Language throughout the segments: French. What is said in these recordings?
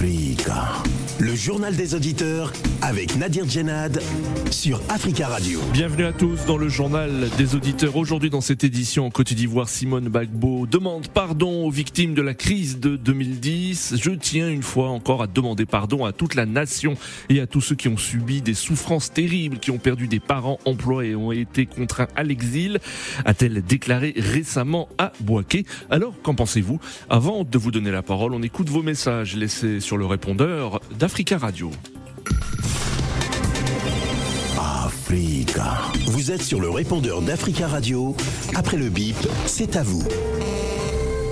Freega Le journal des auditeurs avec Nadir Djenad sur Africa Radio. Bienvenue à tous dans le journal des auditeurs. Aujourd'hui dans cette édition en Côte d'Ivoire, Simone Bagbo demande pardon aux victimes de la crise de 2010. Je tiens une fois encore à demander pardon à toute la nation et à tous ceux qui ont subi des souffrances terribles, qui ont perdu des parents, emplois et ont été contraints à l'exil, a-t-elle déclaré récemment à Boaké. Alors, qu'en pensez-vous? Avant de vous donner la parole, on écoute vos messages laissés sur le répondeur d'Africa Radio. Africa. Vous êtes sur le répondeur d'Africa Radio. Après le bip, c'est à vous.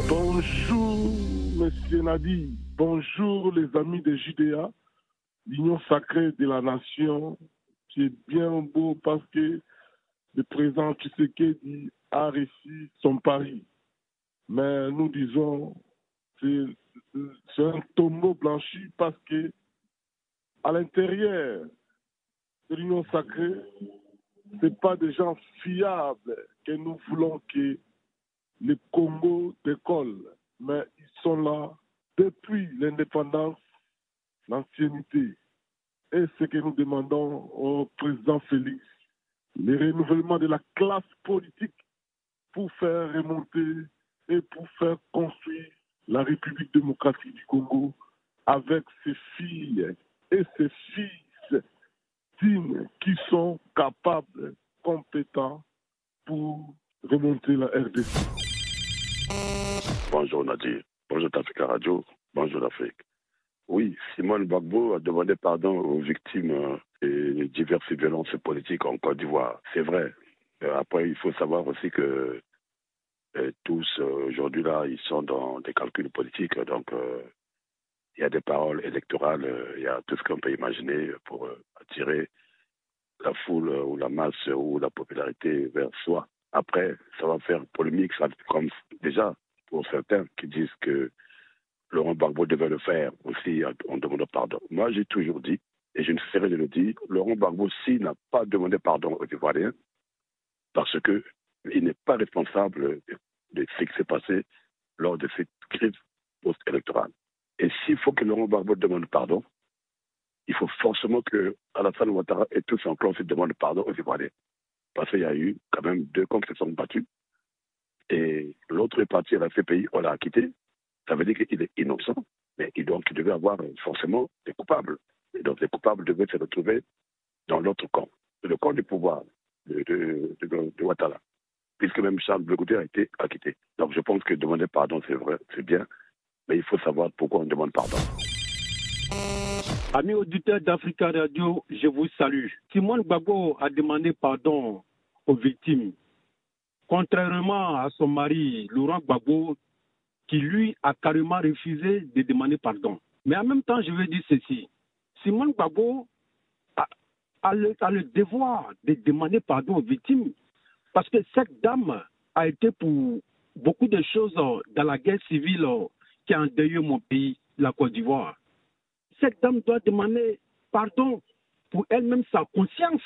Bonjour, monsieur Nadi. Bonjour, les amis de Judéa, l'union sacrée de la nation, qui est bien beau parce que le président Tshisekedi a réussi son pari. Mais nous disons, c'est c'est un tombeau blanchi parce que à l'intérieur de l'union sacrée, ce pas des gens fiables que nous voulons que les Congo décollent, mais ils sont là depuis l'indépendance, l'ancienneté. Et ce que nous demandons au président Félix, le renouvellement de la classe politique pour faire remonter et pour faire construire la République démocratique du Congo avec ses filles et ses fils dignes qui sont capables, compétents pour remonter la RDC. Bonjour Nadir, bonjour Africa Radio, bonjour l'Afrique. Oui, Simone Bagbo a demandé pardon aux victimes des diverses violences politiques en Côte d'Ivoire. C'est vrai. Après, il faut savoir aussi que et tous, aujourd'hui, là, ils sont dans des calculs politiques. Donc, euh, il y a des paroles électorales, euh, il y a tout ce qu'on peut imaginer pour euh, attirer la foule ou la masse ou la popularité vers soi. Après, ça va faire polémique, ça, comme déjà pour certains qui disent que Laurent Gbagbo devait le faire aussi en demandant pardon. Moi, j'ai toujours dit, et je ne cesserai de le dire, Laurent Gbagbo, s'il n'a pas demandé pardon aux Ivoiriens, parce que il n'est pas responsable de ce qui s'est passé lors de cette crise post-électorale. Et s'il faut que Laurent Gbagbo demande pardon, il faut forcément que Alassane Ouattara et tous en clan se demandent pardon aux Ivoiriens. Parce qu'il y a eu quand même deux camps qui se sont battus. Et l'autre est parti à la CPI, on l'a acquitté. Ça veut dire qu'il est innocent, mais il, donc, il devait avoir forcément des coupables. Et donc les coupables devaient se retrouver dans l'autre camp, le camp du pouvoir de, Ouattara puisque même Charles Blegoudé a été acquitté. Donc je pense que demander pardon, c'est vrai, c'est bien, mais il faut savoir pourquoi on demande pardon. Amis auditeurs d'Africa Radio, je vous salue. Simone Gbagbo a demandé pardon aux victimes, contrairement à son mari, Laurent Gbagbo, qui lui a carrément refusé de demander pardon. Mais en même temps, je veux dire ceci. Simone Gbagbo a, le devoir de demander pardon aux victimes parce que cette dame a été pour beaucoup de choses dans la guerre civile qui a endeuillé mon pays, la Côte d'Ivoire. Cette dame doit demander pardon pour elle-même sa conscience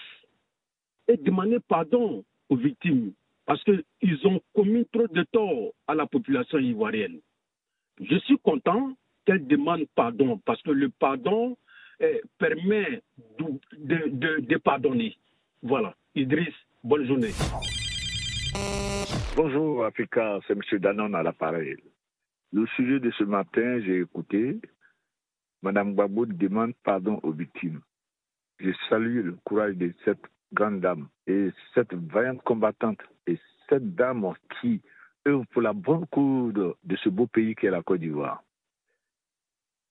et demander pardon aux victimes parce qu'ils ont commis trop de tort à la population ivoirienne. Je suis content qu'elle demande pardon parce que le pardon eh, permet de, pardonner. Voilà. Idriss, bonne journée. Bonjour Africa, c'est M. Danon à l'appareil. Le sujet de ce matin, j'ai écouté. Madame Gbagbo demande pardon aux victimes. Je salue le courage de cette grande dame et cette vaillante combattante et cette dame qui œuvre pour la bonne cause de ce beau pays qu'est la Côte d'Ivoire.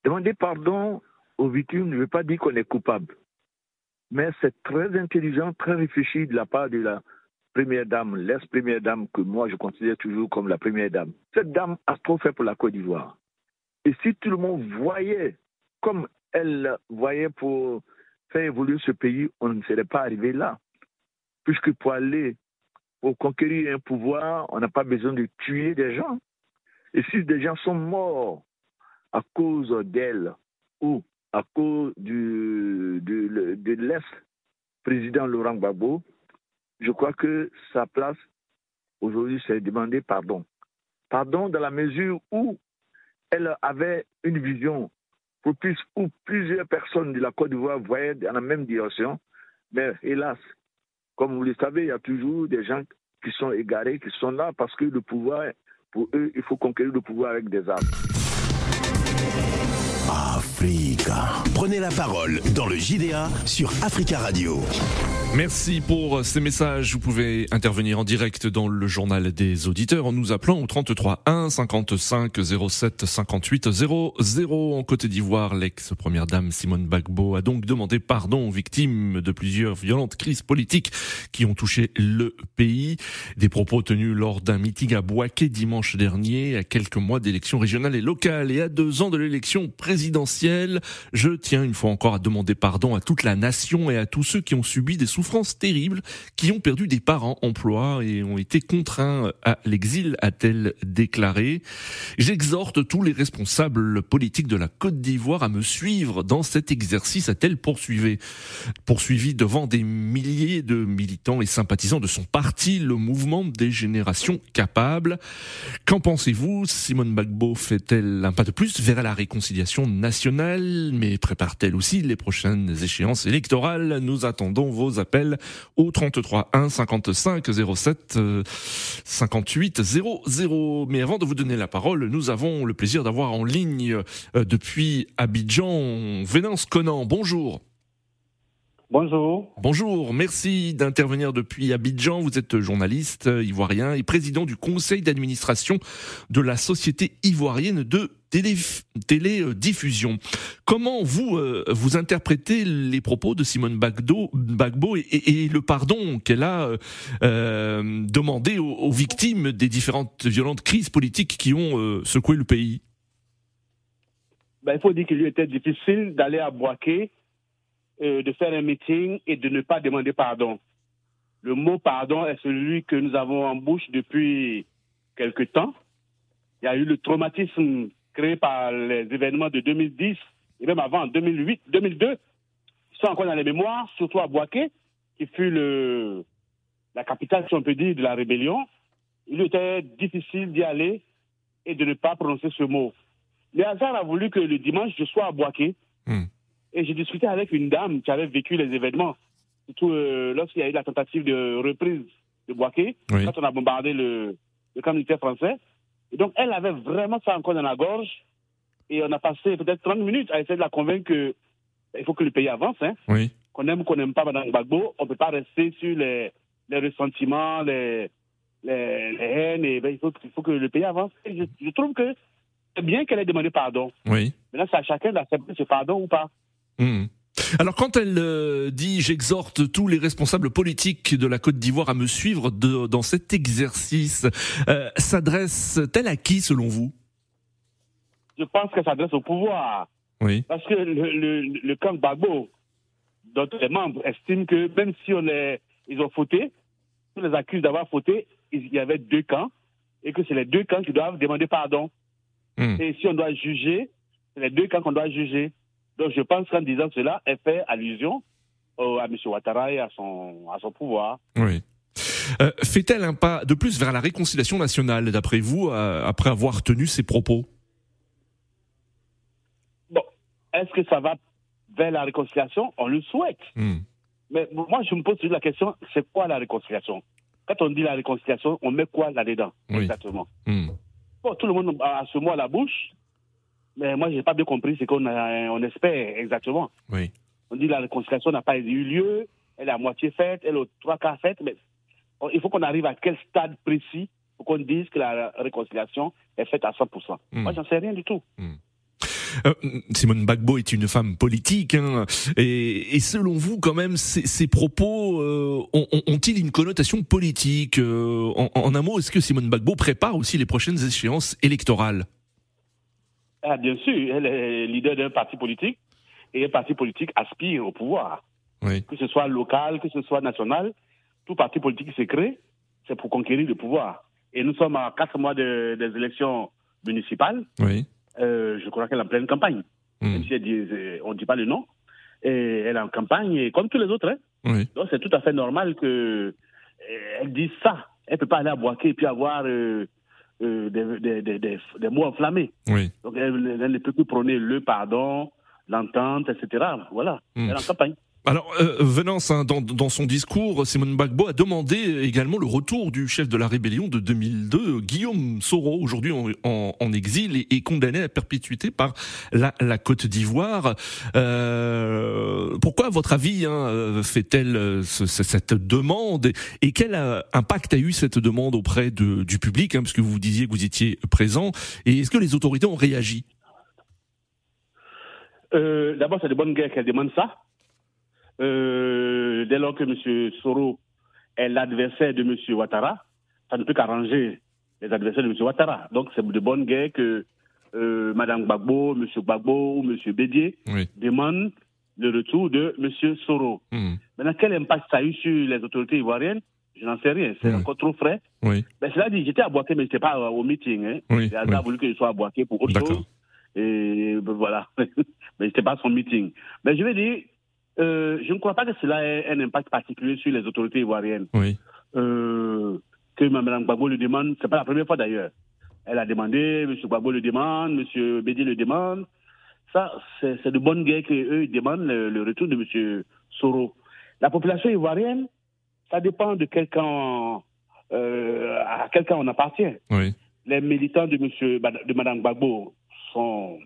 Demander pardon aux victimes ne veut pas dire qu'on est coupable, mais c'est très intelligent, très réfléchi de la part de la première dame, l'ex-première dame que moi je considère toujours comme la première dame. Cette dame a trop fait pour la Côte d'Ivoire. Et si tout le monde voyait comme elle voyait pour faire évoluer ce pays, on ne serait pas arrivé là. Puisque pour aller, pour conquérir un pouvoir, on n'a pas besoin de tuer des gens. Et si des gens sont morts à cause d'elle ou à cause de, de l'ex-président Laurent Gbagbo, je crois que sa place aujourd'hui, c'est de demander pardon. Pardon dans la mesure où elle avait une vision propice où plusieurs personnes de la Côte d'Ivoire voyaient dans la même direction. Mais hélas, comme vous le savez, il y a toujours des gens qui sont égarés, qui sont là parce que le pouvoir, pour eux, il faut conquérir le pouvoir avec des armes. Africa. Prenez la parole dans le JDA sur Africa Radio. Merci pour ces messages. Vous pouvez intervenir en direct dans le journal des auditeurs en nous appelant au 33 1 55 07 58 00. En Côte d'Ivoire, l'ex-première dame Simone Bagbo a donc demandé pardon aux victimes de plusieurs violentes crises politiques qui ont touché le pays. Des propos tenus lors d'un meeting à Boaké dimanche dernier, à quelques mois d'élections régionales et locales et à deux ans de l'élection présidentielle. Je tiens une fois encore à demander pardon à toute la nation et à tous ceux qui ont subi des souffrances terribles, qui ont perdu des parents, emplois et ont été contraints à l'exil, a-t-elle déclaré. J'exhorte tous les responsables politiques de la Côte d'Ivoire à me suivre dans cet exercice, a-t-elle poursuivi, poursuivi devant des milliers de militants et sympathisants de son parti, le mouvement des générations capables. Qu'en pensez-vous? Simone Bagbo fait-elle un pas de plus vers la réconciliation? Nationale, mais prépare-t-elle aussi les prochaines échéances électorales? Nous attendons vos appels au 33 1 55 07 58 00. Mais avant de vous donner la parole, nous avons le plaisir d'avoir en ligne euh, depuis Abidjan Vénance Conan. Bonjour. Bonjour. Bonjour, merci d'intervenir depuis Abidjan. Vous êtes journaliste euh, ivoirien et président du conseil d'administration de la Société ivoirienne de télédiffusion. Comment vous euh, vous interprétez les propos de Simone Bagbo, Bagbo et, le pardon qu'elle a euh, demandé aux, victimes des différentes violentes crises politiques qui ont secoué le pays? Ben, Il faut dire qu'il lui était difficile d'aller à Boaké euh, de faire un meeting et de ne pas demander pardon. Le mot pardon est celui que nous avons en bouche depuis quelque temps. Il y a eu le traumatisme créé par les événements de 2010 et même avant, 2008, 2002. Ils sont encore dans les mémoires, surtout à Boaké, qui fut la capitale, si on peut dire, de la rébellion. Il était difficile d'y aller et de ne pas prononcer ce mot. Le hasard a voulu que le dimanche, je sois à Boaké. Hmm. Et j'ai discuté avec une dame qui avait vécu les événements, surtout euh, lorsqu'il y a eu la tentative de reprise de Boaké, quand on a bombardé le, le camp militaire français. Et donc, elle avait vraiment ça encore dans la gorge. Et on a passé peut-être 30 minutes à essayer de la convaincre qu'il ben, faut que le pays avance. Hein. Oui. Qu'on aime ou qu'on n'aime pas Mme Gbagbo, on ne peut pas rester sur les, les ressentiments, les, les, haines. Et, ben, il, faut, il faut que le pays avance. Et je, je trouve que c'est bien qu'elle ait demandé pardon. Oui. Maintenant, c'est à chacun d'accepter ce pardon ou pas. Hmm. Alors quand elle euh, dit j'exhorte tous les responsables politiques de la Côte d'Ivoire à me suivre dans cet exercice, euh, s'adresse-t-elle à qui selon vous? Je pense qu'elle s'adresse au pouvoir. Oui. Parce que le, le, camp Bagbo, dont les membres estiment que même si on les, ils ont fauté, on les accuse d'avoir fauté, il y avait deux camps et que c'est les deux camps qui doivent demander pardon. Hmm. Et si on doit juger, c'est les deux camps qu'on doit juger. Donc je pense qu'en disant cela, elle fait allusion à M. Ouattara et à son, à son pouvoir. Oui. Euh, fait-elle un pas de plus vers la réconciliation nationale, d'après vous, euh, après avoir tenu ces propos? Bon, est-ce que ça va vers la réconciliation? On le souhaite. Hmm. Mais moi, je me pose la question, c'est quoi la réconciliation? Quand on dit la réconciliation, on met quoi là-dedans? Exactement. Hmm. Bon, tout le monde a ce mot à la bouche, mais moi, je n'ai pas bien compris ce qu'on on espère exactement. Oui. On dit que la réconciliation n'a pas eu lieu, elle est à moitié faite, elle est aux trois quarts faite, mais il faut qu'on arrive à quel stade précis pour qu'on dise que la réconciliation est faite à 100%. Hmm. Moi, j'en sais rien du tout. Hmm. Euh, Simone Bagbo est une femme politique, hein, et, selon vous, quand même, ces, propos euh, ont-ils une connotation politique euh, en, en, un mot, est-ce que Simone Bagbo prépare aussi les prochaines échéances électorales? Ah, bien sûr, elle est leader d'un parti politique et un parti politique aspire au pouvoir. Que ce soit local, que ce soit national, tout parti politique qui se crée, c'est pour conquérir le pouvoir. Et nous sommes à quatre mois des élections municipales. Oui. Euh, je crois qu'elle est en pleine campagne. Hmm. Même si dit, euh, on ne dit pas le nom. Et elle est en campagne, comme tous les autres. Hein. Oui. Donc c'est tout à fait normal qu'elle euh, dise ça. Elle ne peut pas aller à Boaké et puis avoir euh, des, des, des, des, mots enflammés. Oui. Donc elle, elle, ne peut plus prôner le pardon, l'entente, etc. Voilà. Mm. Elle est en campagne. Alors, euh, Venance, hein, dans, dans, son discours, Simone Bagbo a demandé également le retour du chef de la rébellion de 2002, Guillaume Soro, aujourd'hui en, en, en, exil et, et, condamné à perpétuité par la, la Côte d'Ivoire. Euh, pourquoi, à votre avis, hein, fait-elle ce, cette demande et quel impact a eu cette demande auprès de, du public, hein, parce que vous disiez que vous étiez présent, et est-ce que les autorités ont réagi? Euh, D'abord, c'est de bonne guerre qu'elle demande ça. Euh, dès lors que M. Soro est l'adversaire de M. Ouattara, ça ne peut qu'arranger les adversaires de M. Ouattara. Donc c'est de bonne guerre que euh, Mme Gbagbo, M. Gbagbo ou M. Bédier oui. demandent le retour de M. Soro. Mmh. Maintenant, quel impact ça a eu sur les autorités ivoiriennes? Je n'en sais rien. C'est mmh. encore trop frais. Oui. Ben, cela dit, j'étais à Boaké, mais je n'étais pas au meeting. Hein. Oui. Le hasard a voulu que je sois à Boaké pour autre chose. Et ben, voilà. mais je n'étais pas à son meeting. Mais je vais dire, euh, je ne crois pas que cela ait un impact particulier sur les autorités ivoiriennes. Oui. Euh, que Mme Gbagbo le demande, c'est pas la première fois d'ailleurs. Elle a demandé, M. Gbagbo le demande, M. Bédi le demande. Ça, c'est de bonne guerre qu'eux demandent le, le, retour de M. Soro. La population ivoirienne, ça dépend de quel camp, euh, à quel camp on appartient. Oui. Les militants de, monsieur, de Mme Gbagbo sont,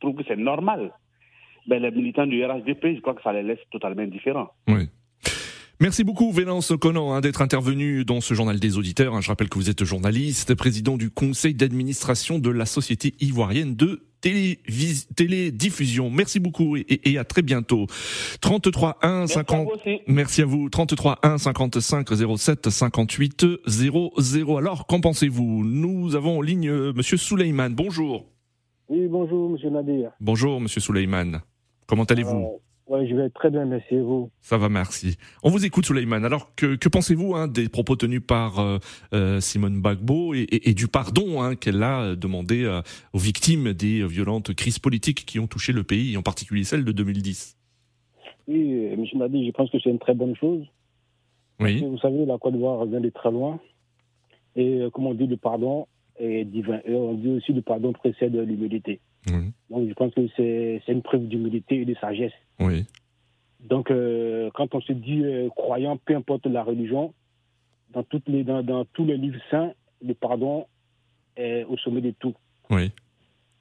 trouvent que c'est normal ben, les militants du RHDP, je crois que ça les laisse totalement indifférents. Oui. Merci beaucoup, Vélance Conan, hein, d'être intervenu dans ce journal des auditeurs. Hein, je rappelle que vous êtes journaliste, président du conseil d'administration de la Société ivoirienne de télédiffusion. Merci beaucoup et, et, et, à très bientôt. 33 1 50. Merci à vous. 33 1 55 07 58 00. Alors, qu'en pensez-vous? Nous avons en ligne euh, Monsieur Souleyman. Bonjour. Oui, bonjour, Monsieur Nadir. Bonjour, Monsieur Souleyman. Comment allez-vous euh, Oui, je vais très bien, merci et vous? Ça va, merci. On vous écoute, Souleyman. Alors, que, que pensez-vous hein, des propos tenus par euh, euh, Simone Bagbo et, et, et du pardon hein, qu'elle a demandé euh, aux victimes des violentes crises politiques qui ont touché le pays, en particulier celle de 2010 Oui, M. Nadir, je pense que c'est une très bonne chose. Oui. vous savez, la Côte d'Ivoire vient de très loin. Et comme on dit, le pardon est divin. Et on dit aussi le pardon précède l'humilité. Oui. Donc je pense que c'est une preuve d'humilité et de sagesse. Oui. Donc euh, quand on se dit euh, croyant, peu importe la religion, dans, toutes les, dans, dans, tous les livres saints, le pardon est au sommet de tout. Oui.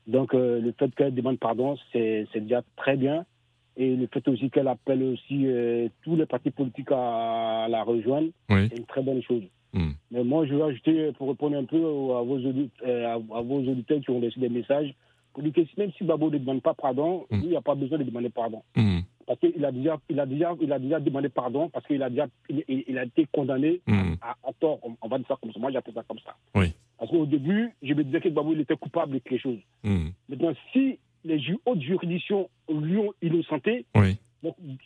Donc euh, le fait qu'elle demande pardon, c'est déjà très bien. Et le fait aussi qu'elle appelle aussi tous les partis politiques à, la rejoindre, oui. c'est une très bonne chose. Mm. Mais moi, je vais ajouter, pour répondre un peu à vos, auditeurs, à vos auditeurs qui ont reçu des messages, même si Babo ne demande pas pardon, Mm. il n'y a pas besoin de demander pardon. Mm. Parce qu'il a déjà, il a déjà, il a déjà demandé pardon parce qu'il a déjà, il, il, a été condamné Mm. à, à, tort. On, on, va dire ça comme ça. Moi, j'appelle ça comme ça. Oui. Parce qu'au début, je me disais que Babo il était coupable de quelque chose. Maintenant, si les hautes juridictions lui ont innocenté, Oui.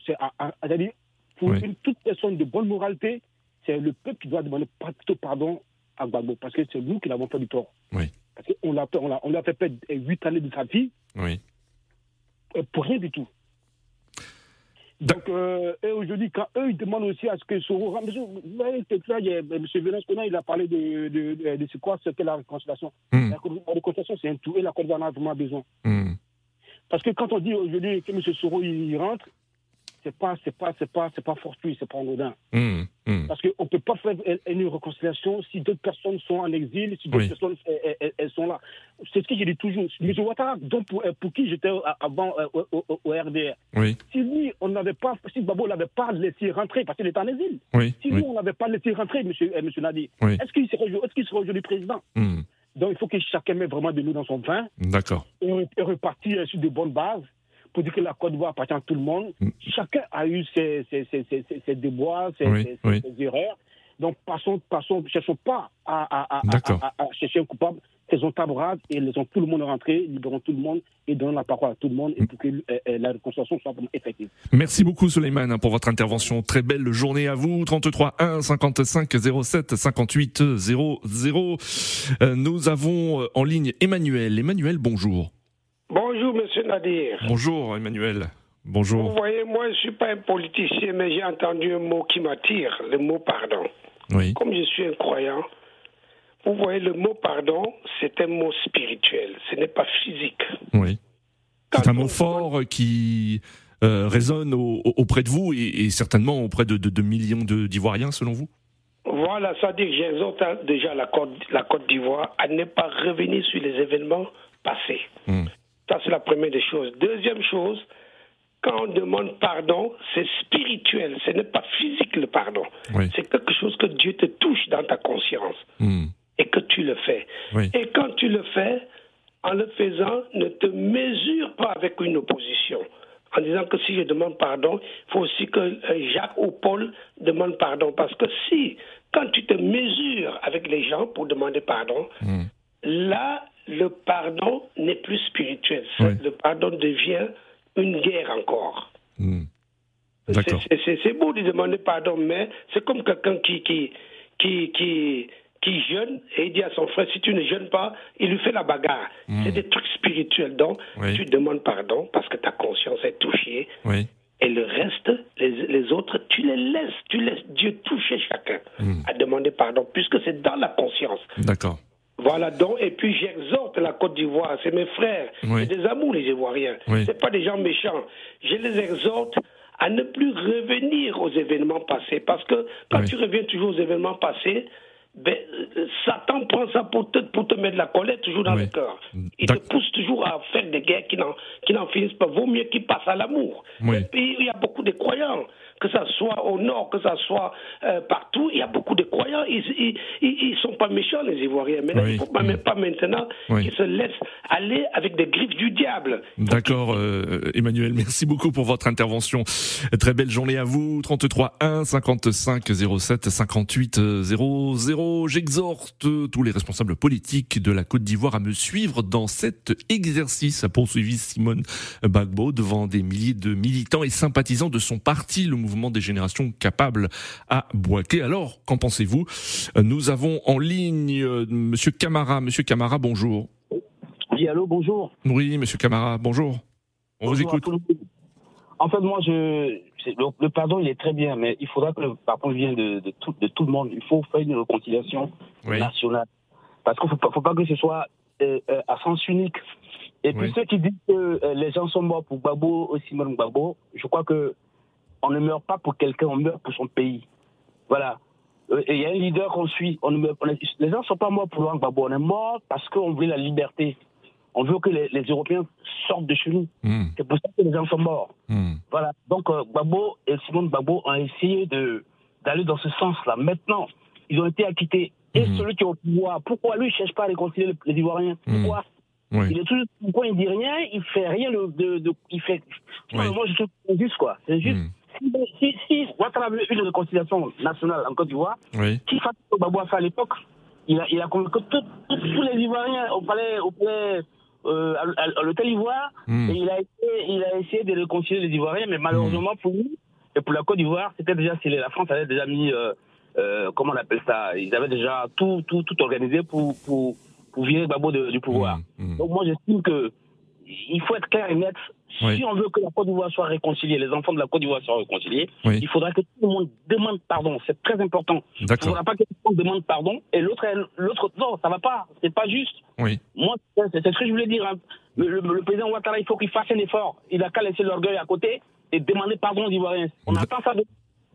c'est à, à, à dire pour Oui. une toute personne de bonne moralité, c'est le peuple qui doit demander plutôt pardon à Gbagbo parce que c'est nous qui l'avons fait du tort. Oui. Parce qu'on l'a, on l'a, on l'a fait perdre huit années de sa vie Oui. euh, pour rien du tout. Donc, euh, et aujourd'hui, quand eux, ils demandent aussi à ce que Soro voyez, là, il M. Vénus il a parlé de, de, de, de, quoi c'était la réconciliation. Mm. La, réconciliation, c'est un tout, et la Côte d'Ivoire a vraiment besoin. Mm. Parce que quand on dit aujourd'hui que M. Soro, il rentre, c'est pas, c'est pas, c'est pas, c'est pas fortuit, c'est pas anodin. Mm. Mm. Parce qu'on peut pas faire une réconciliation si d'autres personnes sont en exil, si d'autres Oui. personnes elles, elles- elles sont là. C'est ce que je dis toujours. M. Ouattara, donc pour, pour qui j'étais avant euh, au, au- au RDR, Oui. si lui, on n'avait pas, si Babo l'avait pas laissé rentrer parce qu'il était en exil, Oui. si nous, on n'avait pas laissé rentrer, M. Monsieur, euh, monsieur Nadi, est-ce qu'il serait, est-ce qu'il serait aujourd'hui président? Mm. Donc il faut que chacun mette vraiment de l'eau dans son vin D'accord. et, et repartir euh, sur de bonnes bases pour dire que la Côte d'Ivoire appartient à tout le monde. Mm. Chacun a eu ses, ses, ses, ses, déboires, ses, Oui, ses- oui. ses erreurs. Donc, passons, passons, cherchons pas à, à, à, chercher un coupable. Faisons table rase et laissons tout le monde rentrer, libérons tout le monde et donnons la parole à tout le monde et pour que euh, euh, la réconciliation soit effective. Merci beaucoup Suleiman hein, pour votre intervention. Très belle journée à vous. 33 1 55 07 58 00. Euh, nous avons euh, en ligne Emmanuel. Emmanuel, bonjour. Bonjour, monsieur Nadir. Bonjour Emmanuel. Vous Bonjour. voyez, moi, je ne suis pas un politicien, mais j'ai entendu un mot qui m'attire, le mot pardon. Oui. Comme je suis un croyant, vous voyez, le mot pardon, c'est un mot spirituel, ce n'est pas physique. Oui. C'est un mot fort qui euh, résonne au- au- auprès de vous et, et certainement auprès de, de- de millions d'Ivoiriens, selon vous? Voilà, ça dit que j'exhorte déjà la Côte, la Côte d'Ivoire à ne pas revenir sur les événements passés. Hmm. Ça, c'est la première des choses. Deuxième chose, quand on demande pardon, c'est spirituel, ce n'est pas physique le pardon. Oui. C'est quelque chose que Dieu te touche dans ta conscience Hmm. et que tu le fais. Oui. Et quand tu le fais, en le faisant, ne te mesure pas avec une opposition. En disant que si je demande pardon, il faut aussi que euh, Jacques ou Paul demandent pardon. Parce que si, quand tu te mesures avec les gens pour demander pardon, Hmm. Là, le pardon n'est plus spirituel. Oui. Le pardon devient une guerre encore. Hmm. C'est- beau de demander pardon, mais c'est comme quelqu'un qui, qui, qui, qui, qui jeûne et il dit à son frère, si tu ne jeûnes pas, il lui fait la bagarre. C'est des trucs spirituels. Donc, Oui. tu demandes pardon parce que ta conscience est touchée. Oui. Et le reste, les, les autres, tu les laisses. Tu laisses Dieu toucher chacun Hmm. à demander pardon, puisque c'est dans la conscience. D'accord. Voilà donc, et puis j'exhorte la Côte d'Ivoire, c'est mes frères, Oui. c'est des amours les Ivoiriens, Oui. c'est pas des gens méchants. Je les exhorte à ne plus revenir aux événements passés, parce que quand Oui. tu reviens toujours aux événements passés, ben, Satan prend ça pour te, pour te mettre de la colère toujours dans Oui. le cœur. Il te pousse toujours à faire des guerres qui n'en, qui n'en finissent pas. Vaut mieux qu'il passe à l'amour. Oui. Et puis, il y a beaucoup de croyants, que ça soit au nord, que ça soit euh, partout, il y a beaucoup de croyants. Ils, ils sont pas méchants, les Ivoiriens. Mais Oui. il ne faut pas, même pas maintenant Oui. qu'ils se laissent aller avec des griffes du diable. D'accord, euh, Emmanuel, merci beaucoup pour votre intervention. Très belle journée à vous. 33 1 55 07 58 00. J'exhorte tous les responsables politiques de la Côte d'Ivoire à me suivre dans cet exercice, a poursuivi Simone Bagbo devant des milliers de militants et sympathisants de son parti, le mouvement des générations capables à Boaké. Alors, qu'en pensez-vous? Nous avons en ligne euh, Monsieur Camara. Monsieur Camara, bonjour. Oui, allô, bonjour. Oui, Monsieur Camara, bonjour. On vous Bonjour écoute. En fait, moi, je, le, le pardon, il est très bien, mais il faudra que le pardon vienne de, de, tout, de tout le monde. Il faut faire une réconciliation Oui. nationale. Parce qu'il ne faut pas, faut pas que ce soit euh, euh, à sens unique. Et puis Oui. ceux qui disent que euh, les gens sont morts pour Gbagbo, ou Simone Gbagbo, je crois que on ne meurt pas pour quelqu'un, on meurt pour son pays. Voilà. Euh, Et il y a un leader qu'on suit. On on les gens ne sont pas morts pour Laurent Gbagbo, on est morts parce qu'on voulait la liberté. On veut que les, les Européens sortent de chez nous. Hmm, C'est pour ça que les gens sont morts. hmm. Voilà. Donc, euh, Gbagbo et Simone Gbagbo ont essayé de d'aller dans ce sens-là. Maintenant, ils ont été acquittés. Et Mhm. celui qui est au pouvoir, pourquoi lui ne cherche pas à réconcilier les, les Ivoiriens? Pourquoi? Oui. Il est toujours, pourquoi il dit rien? Il fait rien de, de, de- il fait. Oui. Moi, je trouve c'est juste quoi. C'est juste. Hmm. Si, si, Ouattara veut une réconciliation nationale en Côte d'Ivoire, Oui. qui fait ce que Gbagbo a fait à l'époque il a, il a convoqué tous les Ivoiriens au palais, au palais, euh, à, l'hôtel Ivoire. Hmm. Et il a, essayé, il a essayé de réconcilier les Ivoiriens, mais malheureusement pour nous et pour la Côte d'Ivoire, c'était déjà scellé. La France avait déjà mis, euh, euh, comment on appelle ça Ils avaient déjà tout, tout, tout organisé pour, pour, pour virer Gbagbo de- du pouvoir. Hmm, hmm. Donc moi, j'estime que il faut être clair et net. Oui. Si on veut que la Côte d'Ivoire soit réconciliée, les enfants de la Côte d'Ivoire soient réconciliés, Oui. il faudra que tout le monde demande pardon. C'est très important. Il ne faudra pas que tout le monde demande pardon et l'autre, l'autre, non, ça va pas. C'est pas juste. Oui. Moi, c'est ce que je voulais dire. hein. Le, le- le président Ouattara, il faut qu'il fasse un effort. Il n'a qu'à laisser l'orgueil à côté et demander pardon aux Ivoiriens. On D- attend ça de.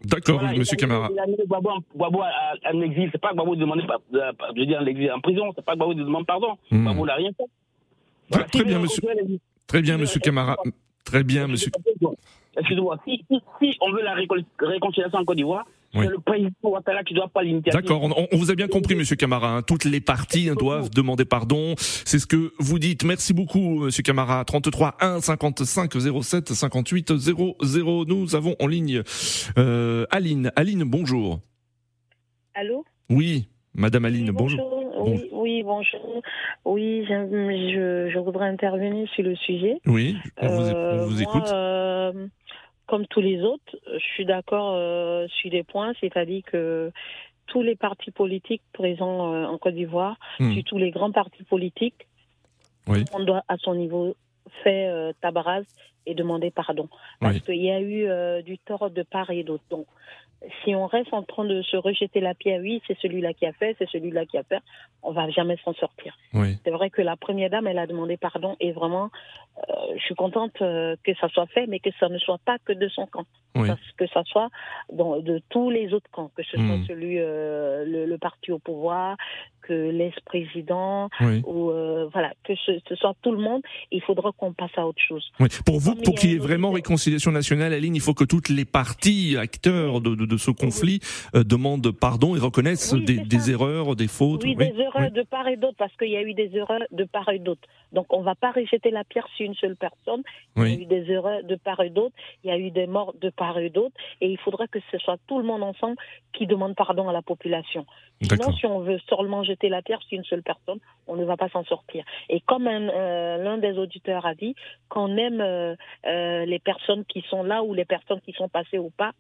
D'accord, Voilà, Monsieur Camara. Il a mis Gbagbo en, exil. C'est pas Gbagbo de demander, par- euh, je veux dire, en exil, en prison. C'est pas Gbagbo de demander pardon. Gbagbo n'a rien fait. Très- très bien, monsieur. Très bien, Monsieur Camara. Très bien, Monsieur. Excusez-moi. Si, si, si on veut la réconciliation en Côte d'Ivoire, Oui. c'est le président Ouattara qui doit pas l'initiative. D'accord, on, vous a bien compris, Monsieur Camara. hein. Toutes les parties hein, doivent demander pardon. C'est ce que vous dites. Merci beaucoup, Monsieur Camara. 33 1 55 07 58 00. Nous avons en ligne euh, Aline. Aline, bonjour. Allô? Oui, Madame Aline, Oui, bonjour. Oui, oui, bonjour. Oui, je, je, je voudrais intervenir sur le sujet. Oui, on vous, Euh, on vous moi, écoute. euh, comme tous les autres, je suis d'accord euh, sur des points, c'est-à-dire que tous les partis politiques présents en Côte d'Ivoire, Hmm. surtout les grands partis politiques, Oui. on doit à son niveau faire euh, table rase et demander pardon. Parce Oui. qu'il y a eu euh, du tort de part et d'autre. Donc, si on reste en train de se rejeter la pierre, oui, c'est celui-là qui a fait, c'est celui-là qui a fait, on va jamais s'en sortir. Oui. C'est vrai que la première dame, elle a demandé pardon et vraiment, euh, je suis contente euh, que ça soit fait, mais que ça ne soit pas que de son camp, Oui. parce que ça soit dans, de tous les autres camps, que ce soit Mhm. celui, euh, le, le parti au pouvoir, que l'ex-président, Oui. ou voilà, que ce, ce soit tout le monde. Il faudra qu'on passe à autre chose. Pour vous, Pour qu'il y ait vraiment réconciliation nationale, Aline, il faut que toutes les parties acteurs de, de, de ce conflit euh, demandent pardon et reconnaissent Oui, des, erreurs, des fautes. Oui, des erreurs de part et d'autre, parce qu'il y a eu des erreurs de part et d'autre. Donc, on ne va pas rejeter la pierre sur une seule personne. Il y a Oui. eu des erreurs de part et d'autre. Il y a eu des morts de part et d'autre. Et il faudra que ce soit tout le monde ensemble qui demande pardon à la population. Sinon, si on veut seulement jeter la pierre sur une seule personne, on ne va pas s'en sortir. Et comme euh, l'un des auditeurs a dit, qu'on aime euh, euh, les personnes qui sont là ou les personnes qui sont passées ou pas,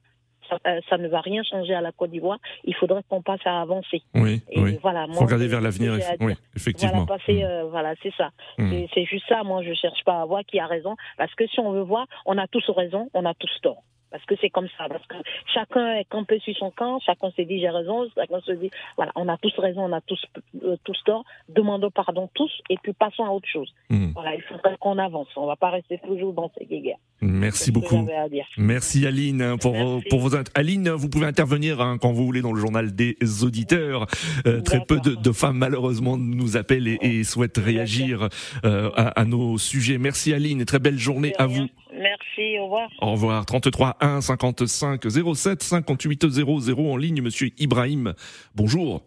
ça, euh, ça ne va rien changer à la Côte d'Ivoire. Il faudrait qu'on passe à avancer. Oui, Et oui. voilà, faut regarder vers l'avenir. Oui, effectivement. Voilà, passer, Mm. euh, voilà, c'est ça. Mm. C'est- C'est juste ça. Moi, je cherche pas à voir qui a raison, parce que si on veut voir, on a tous raison, on a tous tort. Parce que c'est comme ça. Parce que chacun est campé sur son camp, chacun se dit j'ai raison, chacun se dit voilà, on a tous raison, on a tous euh, tous tort. Demandons pardon tous et puis passons à autre chose. Mm. Voilà, il faudrait qu'on avance. On va pas rester toujours dans ces guerres. Merci beaucoup. Merci Aline hein, pour, vos- pour vos Aline, vous pouvez intervenir hein, quand vous voulez dans le journal des auditeurs. Euh, très peu de, de femmes malheureusement nous appellent et, et souhaitent réagir euh, à, à nos sujets. Merci Aline et très belle journée à vous. Merci, au revoir. Au revoir. 33 1 55 07 58 00 en ligne. Monsieur Ibrahim. Bonjour.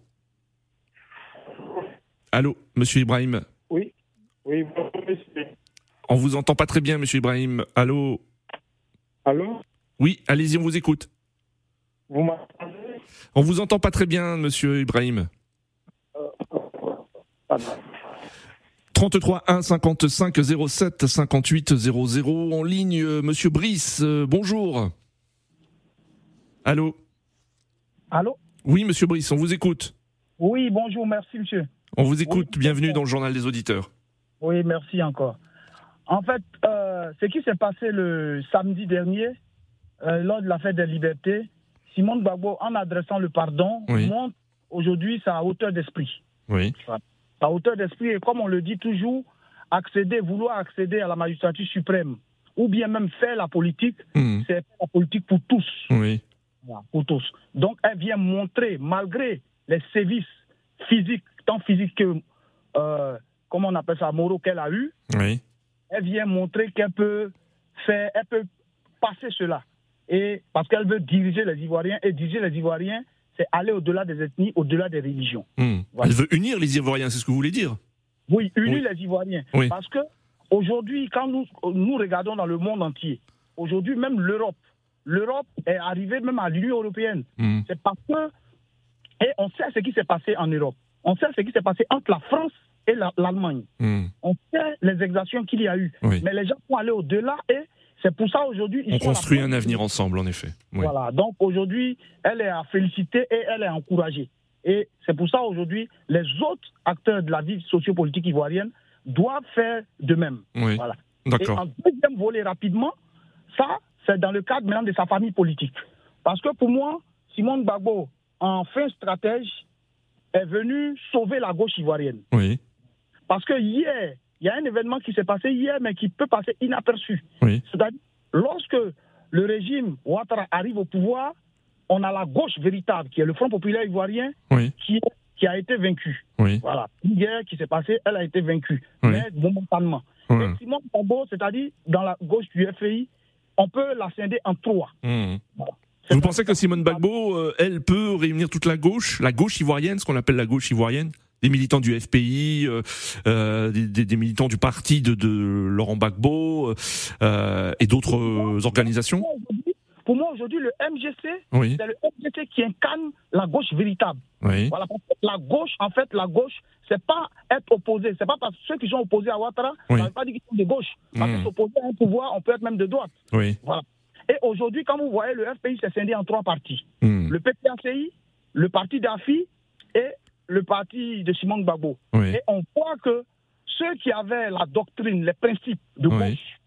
Allô, Monsieur Ibrahim. Oui, oui, bonjour, monsieur. On vous entend pas très bien, Monsieur Ibrahim. Allô. Allô Oui, allez-y, on vous écoute. Vous m'entendez? On vous entend pas très bien, Monsieur Ibrahim. Pardon. 33 1 55 07 58 00 en ligne. euh, Monsieur Brice, euh, bonjour. Allô? Allô? Oui, Monsieur Brice, on vous écoute. Oui, bonjour, merci, monsieur. On vous écoute. Oui, Bienvenue dans le journal des auditeurs. Oui, merci encore. En fait, euh, ce qui s'est passé le samedi dernier, euh, lors de la fête des libertés, Simone Gbagbo, en adressant le pardon, Oui. montre aujourd'hui sa hauteur d'esprit. Oui. Sa hauteur d'esprit, et comme on le dit toujours, accéder, vouloir accéder à la magistrature suprême, ou bien même faire la politique, Mhm. c'est la politique pour tous. Oui. Voilà, pour tous. Donc, elle vient montrer, malgré les sévices physiques, tant physiques que, euh, comment on appelle ça, moraux qu'elle a eu, Oui. elle vient montrer qu'elle peut faire, elle peut passer cela. Et parce qu'elle veut diriger les Ivoiriens, et diriger les Ivoiriens, c'est aller au-delà des ethnies, au-delà des religions. Hmm. Voilà. Elle veut unir les Ivoiriens, c'est ce que vous voulez dire Oui, unir Oui. les Ivoiriens. Oui. Parce que aujourd'hui, quand nous, nous regardons dans le monde entier, aujourd'hui même l'Europe, l'Europe est arrivée même à l'Union européenne. Hmm. C'est parce que, et on sait ce qui s'est passé en Europe. On sait ce qui s'est passé entre la France et la- l'Allemagne. Hmm. On sait les exactions qu'il y a eu. Oui. Mais les gens vont aller au-delà et c'est pour ça aujourd'hui. On construit un avenir ensemble, en effet. Oui. Voilà. Donc aujourd'hui, elle est à féliciter et elle est encouragée. Et c'est pour ça aujourd'hui, les autres acteurs de la vie sociopolitique ivoirienne doivent faire de même. Oui. Voilà. Et en deuxième volet rapidement, ça, c'est dans le cadre maintenant de sa famille politique. Parce que pour moi, Simone Gbagbo, en fin stratège, est venu sauver la gauche ivoirienne. Oui. Parce que hier, il y a un événement qui s'est passé hier, mais qui peut passer inaperçu. Oui. C'est-à-dire, lorsque le régime Ouattara arrive au pouvoir, on a la gauche véritable, qui est le Front populaire ivoirien, Oui. qui, qui a été vaincu. Oui. Voilà. Une guerre qui s'est passée, elle a été vaincue, Oui. mais momentanément. Et Simone Gbagbo, c'est-à-dire, dans la gauche du FPI, on peut la scinder en trois. Voilà. Vous pensez que Simone Bagbo, euh, elle peut réunir toute la gauche, la gauche ivoirienne, ce qu'on appelle la gauche ivoirienne? Des militants du FPI, euh, euh, des, des- des militants du parti de, de Laurent Gbagbo euh, et d'autres organisations Pour moi, aujourd'hui- le MGC, Oui. c'est le MGC qui incarne la gauche véritable. Oui. Voilà, la gauche, en fait, la gauche, c'est pas être opposé. C'est pas parce que ceux qui sont opposés à Ouattara, Oui. ça ne veut pas dire qu'ils sont de gauche. Parce Mm. que s'opposer à un pouvoir, on peut être même de droite. Oui. Voilà. Et aujourd'hui, quand vous voyez, le FPI s'est scindé en trois parties. Hmm. Le PPACI, le parti d'Afi et le parti de Simon Gbagbo. Oui. Et on voit que ceux qui avaient la doctrine, les principes de Oui. gauche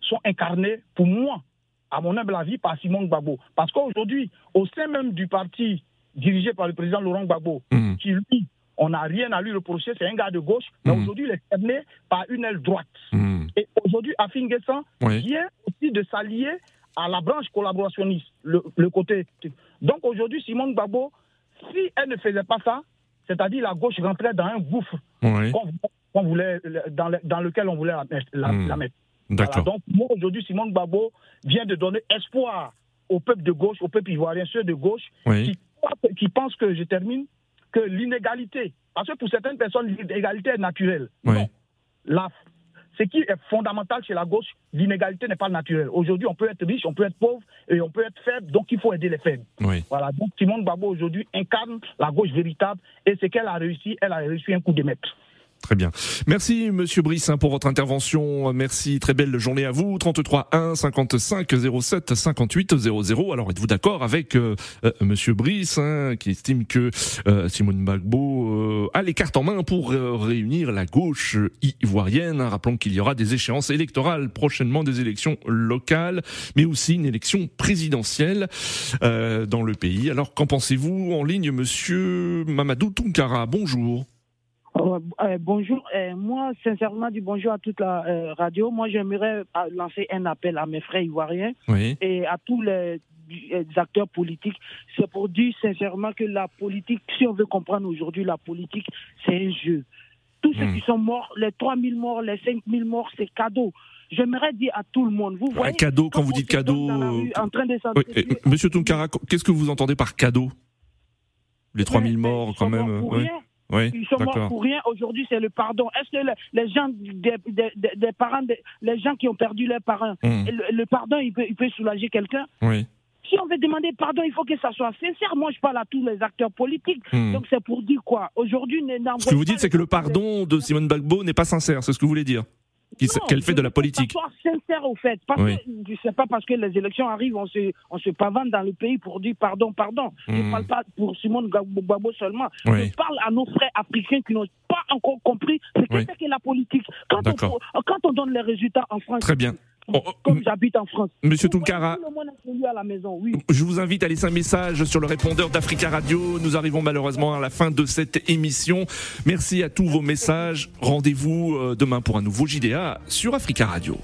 sont incarnés, pour moi, à mon humble avis, par Simon Gbagbo. Parce qu'aujourd'hui, au sein même du parti dirigé par le président Laurent Gbagbo, Mhm. qui lui, on n'a rien à lui reprocher, c'est un gars de gauche, mais Mhm. aujourd'hui, il est cerné par une aile droite. Hmm. Et aujourd'hui, Afin Guessan Oui. vient aussi de s'allier à la branche collaborationniste, le, le côté. Donc aujourd'hui, Simone Gbagbo, si elle ne faisait pas ça, c'est-à-dire la gauche rentrait dans un gouffre Oui. voulait, dans, le- dans lequel on voulait la, Hmm. la mettre. D'accord. Voilà. donc moi, aujourd'hui, Simone Gbagbo vient de donner espoir au peuple de gauche, au peuple ivoirien, ceux de gauche, Oui. qui, pensent que, je termine, que l'inégalité, parce que pour certaines personnes, l'inégalité est naturelle. Oui. Non. La- ce qui est fondamental chez la gauche, l'inégalité n'est pas naturelle. Aujourd'hui, on peut être riche, on peut être pauvre et on peut être faible, donc il faut aider les faibles. Oui. Voilà, donc Simone Gbagbo aujourd'hui incarne la gauche véritable et ce qu'elle a réussi, elle a réussi un coup de maître. Très bien. Merci Monsieur Brissin pour votre intervention. Merci, très belle journée à vous. 33 1 55 07 58 00. Alors êtes-vous d'accord avec euh, euh, Monsieur Brissin qui estime que euh, Simone Bagbo euh, a les cartes en main pour euh, réunir la gauche ivoirienne Rappelons qu'il y aura des échéances électorales prochainement, des élections locales, mais aussi une élection présidentielle euh, dans le pays. Alors qu'en pensez-vous en ligne, Monsieur Mamadou Tunkara Bonjour. Euh, euh, bonjour. Euh, moi, sincèrement, du bonjour à toute la radio. Moi, j'aimerais lancer un appel à mes frères ivoiriens Oui. et à tous les, acteurs politiques. C'est pour dire sincèrement que la politique, si on veut comprendre aujourd'hui, la politique, c'est un jeu. Tous ceux Hmm. qui sont morts, les 3000 morts, les 5000 morts, c'est cadeau. J'aimerais dire à tout le monde, vous Un voyez, cadeau, quand vous dites cadeau. dans la rue en train de Oui, s'entretuer, et, Monsieur Tunkara, qu'est-ce que vous entendez par cadeau? Les 3000 mais morts, quand même. Oui. Ils sont morts pour rien. Aujourd'hui, c'est le pardon. Est-ce que les, les gens, des, des- parents, des- les gens qui ont perdu leurs parents, Hmm. le, le pardon, il peut, il peut soulager quelqu'un? Oui. Si on veut demander pardon, il faut que ça soit sincère. Moi, je parle à tous les acteurs politiques. Hmm. Donc, c'est pour dire quoi? Aujourd'hui, Ce que vous dites, c'est que le pardon de Simone Bagbo n'est pas sincère, c'est ce que vous voulez dire Non, Qu'elle fait je de la politique. soit sincère au fait. Parce Oui. que je sais pas parce que les élections arrivent, on se, on se pavane dans le pays pour dire pardon, pardon. Je Hmm. ne parle pas pour Simone Gbagbo seulement. Oui. Je parle à nos frères africains qui n'ont pas encore compris ce que Oui. c'est que la politique. Quand D'accord. on, quand on donne les résultats en France, Très bien. Oh, oh, comme j'habite en France, Monsieur oui. je vous invite à laisser un message sur le répondeur d'Africa Radio. Nous arrivons malheureusement à la fin de cette émission. Merci à tous vos messages. Rendez-vous euh, demain pour un nouveau JDA sur Africa Radio.